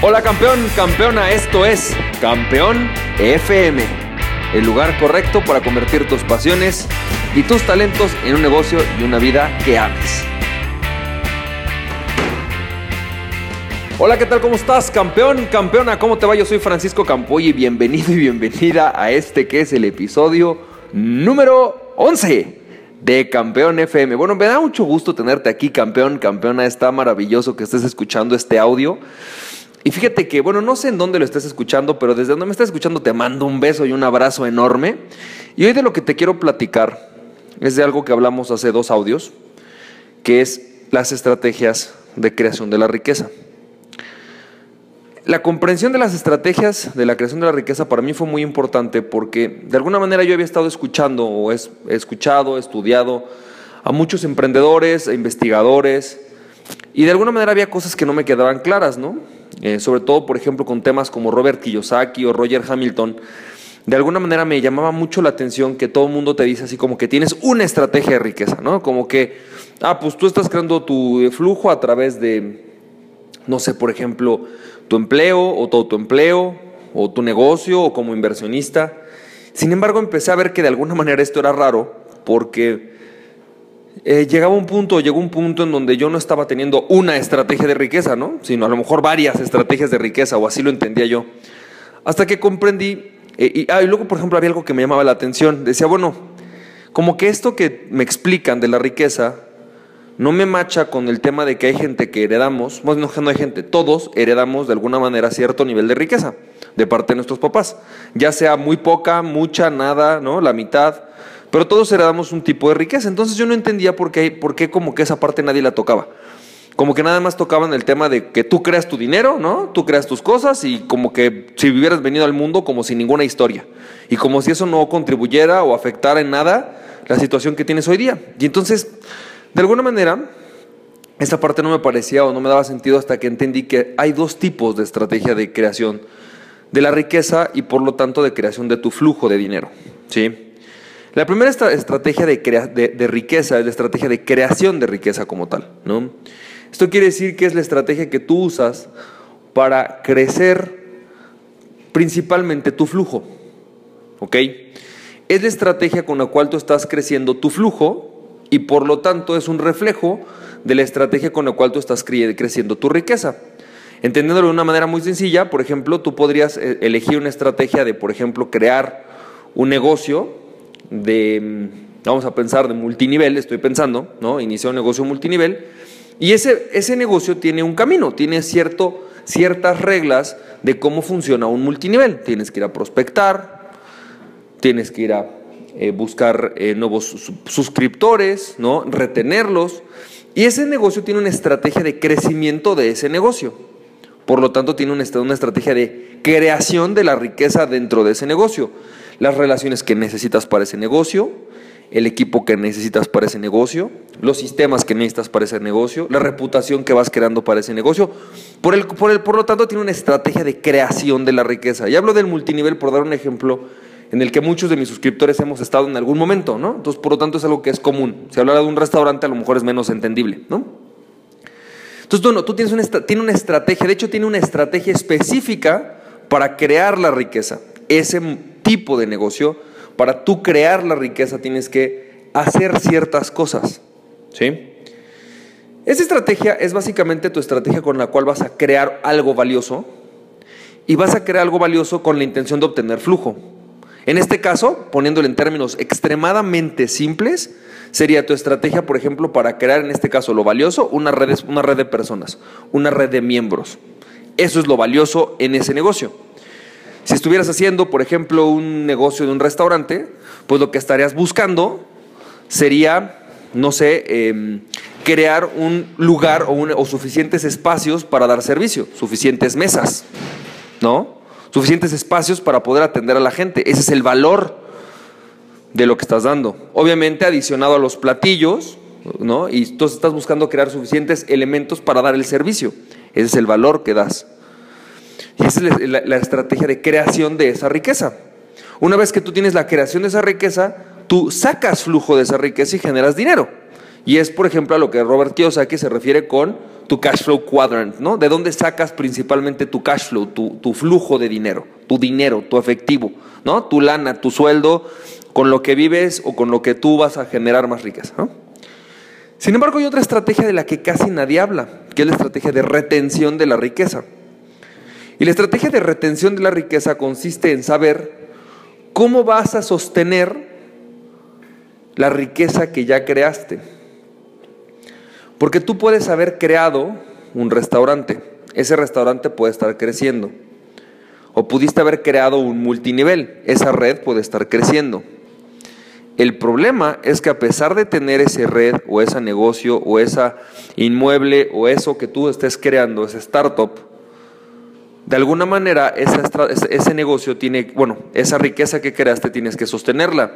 Hola campeón, campeona, esto es Campeón FM, el lugar correcto para convertir tus pasiones y tus talentos en un negocio y una vida que ames. Hola, ¿qué tal? ¿Cómo estás? Campeón, campeona, ¿cómo te va? Yo soy Francisco Campoy y bienvenido y bienvenida a este que es el episodio número 11 de Campeón FM. Bueno, me da mucho gusto tenerte aquí, campeón, campeona. Está maravilloso que estés escuchando este audio. Y fíjate que, bueno, no sé en dónde lo estés escuchando, pero desde donde me estás escuchando te mando un beso y un abrazo enorme. Y hoy de lo que te quiero platicar es de algo que hablamos hace dos audios, que es las estrategias de creación de la riqueza. La comprensión de las estrategias de la creación de la riqueza para mí fue muy importante porque de alguna manera yo había estado escuchando o he escuchado, estudiado a muchos emprendedores, e investigadores y de alguna manera había cosas que no me quedaban claras, ¿no? Eh, sobre todo, por ejemplo, con temas como Robert Kiyosaki o Roger Hamilton, de alguna manera me llamaba mucho la atención que todo el mundo te dice así como que tienes una estrategia de riqueza, ¿no? Como que, ah, pues tú estás creando tu flujo a través de, no sé, por ejemplo, tu empleo o todo tu empleo o tu negocio o como inversionista. Sin embargo, empecé a ver que de alguna manera esto era raro porque eh, llegaba un punto, llegó un punto en donde yo no estaba teniendo una estrategia de riqueza, ¿no? Sino a lo mejor varias estrategias de riqueza, o así lo entendía yo. Hasta que comprendí, eh, y, ah, y luego, por ejemplo, había algo que me llamaba la atención. Decía, bueno, como que esto que me explican de la riqueza no me macha con el tema de que hay gente que heredamos, bueno, no hay gente, todos heredamos de alguna manera cierto nivel de riqueza de parte de nuestros papás, ya sea muy poca, mucha, nada, ¿no? La mitad. Pero todos heredamos un tipo de riqueza. Entonces yo no entendía por qué, por qué como que esa parte nadie la tocaba. Como que nada más tocaban el tema de que tú creas tu dinero, ¿no? Tú creas tus cosas y como que si hubieras venido al mundo como sin ninguna historia. Y como si eso no contribuyera o afectara en nada la situación que tienes hoy día. Y entonces, de alguna manera, esa parte no me parecía o no me daba sentido hasta que entendí que hay dos tipos de estrategia de creación de la riqueza y por lo tanto de creación de tu flujo de dinero. ¿Sí? La primera estrategia de, riqueza es la estrategia de creación de riqueza como tal. ¿no? Esto quiere decir que es la estrategia que tú usas para crecer principalmente tu flujo. ¿Ok? Es la estrategia con la cual tú estás creciendo tu flujo y por lo tanto es un reflejo de la estrategia con la cual tú estás creciendo tu riqueza. Entendiéndolo de una manera muy sencilla, por ejemplo, tú podrías eh, elegir una estrategia de, por ejemplo, crear un negocio de, vamos a pensar, de multinivel, estoy pensando, ¿no? Iniciar un negocio multinivel. Y ese, ese negocio tiene un camino, tiene cierto, ciertas reglas de cómo funciona un multinivel. Tienes que ir a prospectar, tienes que ir a eh, buscar eh, nuevos suscriptores, ¿no? retenerlos. Y ese negocio tiene una estrategia de crecimiento de ese negocio. Por lo tanto, tiene una estrategia de creación de la riqueza dentro de ese negocio las relaciones que necesitas para ese negocio, el equipo que necesitas para ese negocio, los sistemas que necesitas para ese negocio, la reputación que vas creando para ese negocio. Por, el, por, el, por lo tanto, tiene una estrategia de creación de la riqueza. Y hablo del multinivel por dar un ejemplo en el que muchos de mis suscriptores hemos estado en algún momento, ¿no? Entonces, por lo tanto, es algo que es común. Si hablara de un restaurante, a lo mejor es menos entendible, ¿no? Entonces, bueno, tú tienes una, tiene una estrategia, de hecho, tiene una estrategia específica para crear la riqueza. Ese tipo de negocio, para tú crear la riqueza tienes que hacer ciertas cosas. ¿Sí? Esa estrategia es básicamente tu estrategia con la cual vas a crear algo valioso y vas a crear algo valioso con la intención de obtener flujo. En este caso, poniéndolo en términos extremadamente simples, sería tu estrategia, por ejemplo, para crear en este caso lo valioso, una red, una red de personas, una red de miembros. Eso es lo valioso en ese negocio. Si estuvieras haciendo, por ejemplo, un negocio de un restaurante, pues lo que estarías buscando sería, no sé, em, crear un lugar o, o, suficientes espacios para dar servicio, suficientes mesas, ¿no? Suficientes espacios para poder atender a la gente. Ese es el valor de lo que estás dando. Obviamente adicionado a los platillos, ¿no? Y entonces estás buscando crear suficientes elementos para dar el servicio. Ese es el valor que das. Y esa es la, estrategia de creación de esa riqueza. Una vez que tú tienes la creación de esa riqueza, tú sacas flujo de esa riqueza y generas dinero. Y es, por ejemplo, a lo que Robert Kiyosaki se refiere con tu cash flow quadrant, ¿no? De dónde sacas principalmente tu cash flow, tu, flujo de dinero, tu dinero, tu efectivo, ¿no? Tu lana, tu sueldo, con lo que vives o con lo que tú vas a generar más riqueza, Sin embargo, hay otra estrategia de la que casi nadie habla, que es la estrategia de retención de la riqueza. Y la estrategia de retención de la riqueza consiste en saber cómo vas a sostener la riqueza que ya creaste. Porque tú puedes haber creado un restaurante, ese restaurante puede estar creciendo. O pudiste haber creado un multinivel, esa red puede estar creciendo. El problema es que a pesar de tener ese red o ese negocio o esa inmueble o eso que tú estés creando, ese startup, de alguna manera ese negocio tiene, bueno, esa riqueza que creaste tienes que sostenerla.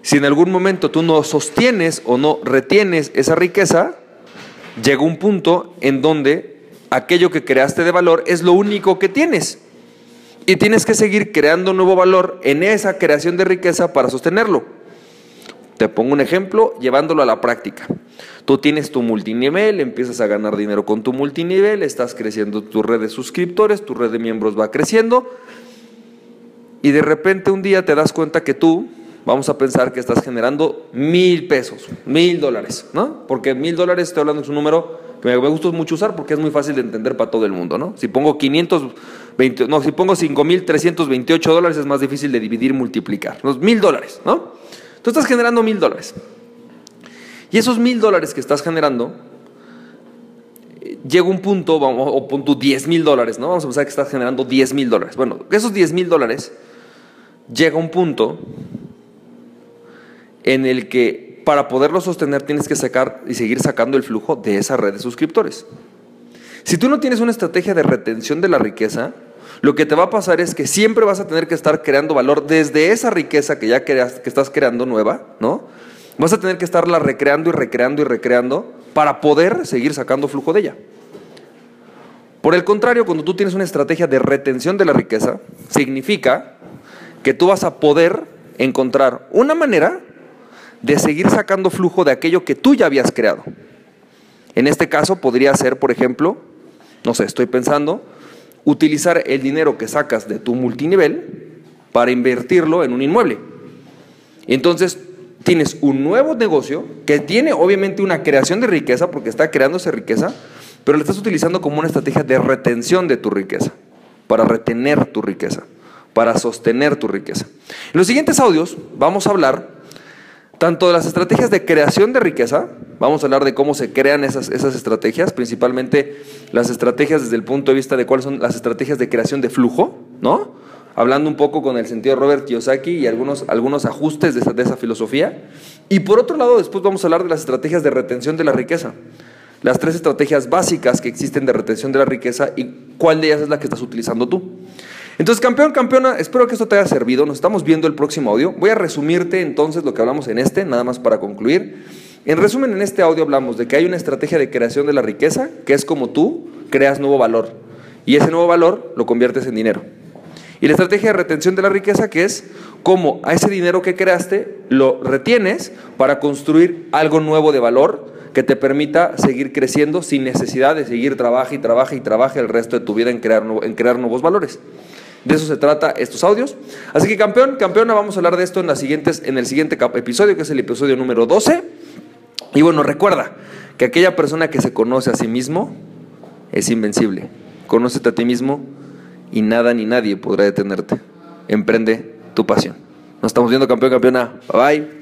Si en algún momento tú no sostienes o no retienes esa riqueza, llega un punto en donde aquello que creaste de valor es lo único que tienes. Y tienes que seguir creando nuevo valor en esa creación de riqueza para sostenerlo. Te pongo un ejemplo llevándolo a la práctica. Tú tienes tu multinivel, empiezas a ganar dinero con tu multinivel, estás creciendo tu red de suscriptores, tu red de miembros va creciendo y de repente un día te das cuenta que tú vamos a pensar que estás generando mil pesos, mil dólares, ¿no? Porque mil dólares, estoy hablando de un número que me gusta mucho usar porque es muy fácil de entender para todo el mundo, ¿no? Si pongo 520, no, si pongo 5.328 dólares es más difícil de dividir y multiplicar. Los mil dólares, ¿no? Tú estás generando mil dólares. Y esos mil dólares que estás generando, llega un punto, o punto 10 mil dólares, ¿no? Vamos a pensar que estás generando 10 mil dólares. Bueno, esos 10 mil dólares llega un punto en el que para poderlo sostener tienes que sacar y seguir sacando el flujo de esa red de suscriptores. Si tú no tienes una estrategia de retención de la riqueza, lo que te va a pasar es que siempre vas a tener que estar creando valor desde esa riqueza que ya que estás creando nueva, ¿no? Vas a tener que estarla recreando y recreando y recreando para poder seguir sacando flujo de ella. Por el contrario, cuando tú tienes una estrategia de retención de la riqueza, significa que tú vas a poder encontrar una manera de seguir sacando flujo de aquello que tú ya habías creado. En este caso podría ser, por ejemplo, no sé, estoy pensando, utilizar el dinero que sacas de tu multinivel para invertirlo en un inmueble. Entonces, tienes un nuevo negocio que tiene obviamente una creación de riqueza, porque está creando esa riqueza, pero lo estás utilizando como una estrategia de retención de tu riqueza, para retener tu riqueza, para sostener tu riqueza. En los siguientes audios vamos a hablar tanto las estrategias de creación de riqueza, vamos a hablar de cómo se crean esas, esas estrategias, principalmente las estrategias desde el punto de vista de cuáles son las estrategias de creación de flujo, ¿no? Hablando un poco con el sentido de Robert Kiyosaki y algunos, algunos ajustes de esa, de esa filosofía. Y por otro lado, después vamos a hablar de las estrategias de retención de la riqueza. Las tres estrategias básicas que existen de retención de la riqueza y cuál de ellas es la que estás utilizando tú. Entonces, campeón, campeona, espero que esto te haya servido. Nos estamos viendo el próximo audio. Voy a resumirte entonces lo que hablamos en este, nada más para concluir. En resumen, en este audio hablamos de que hay una estrategia de creación de la riqueza, que es como tú creas nuevo valor. Y ese nuevo valor lo conviertes en dinero. Y la estrategia de retención de la riqueza, que es cómo a ese dinero que creaste lo retienes para construir algo nuevo de valor que te permita seguir creciendo sin necesidad de seguir trabaja y trabaja y trabaja el resto de tu vida en crear, en crear nuevos valores. De eso se trata estos audios. Así que campeón, campeona, vamos a hablar de esto en, las siguientes, en el siguiente episodio, que es el episodio número 12. Y bueno, recuerda que aquella persona que se conoce a sí mismo es invencible. Conócete a ti mismo y nada ni nadie podrá detenerte. Emprende tu pasión. Nos estamos viendo campeón, campeona. Bye bye.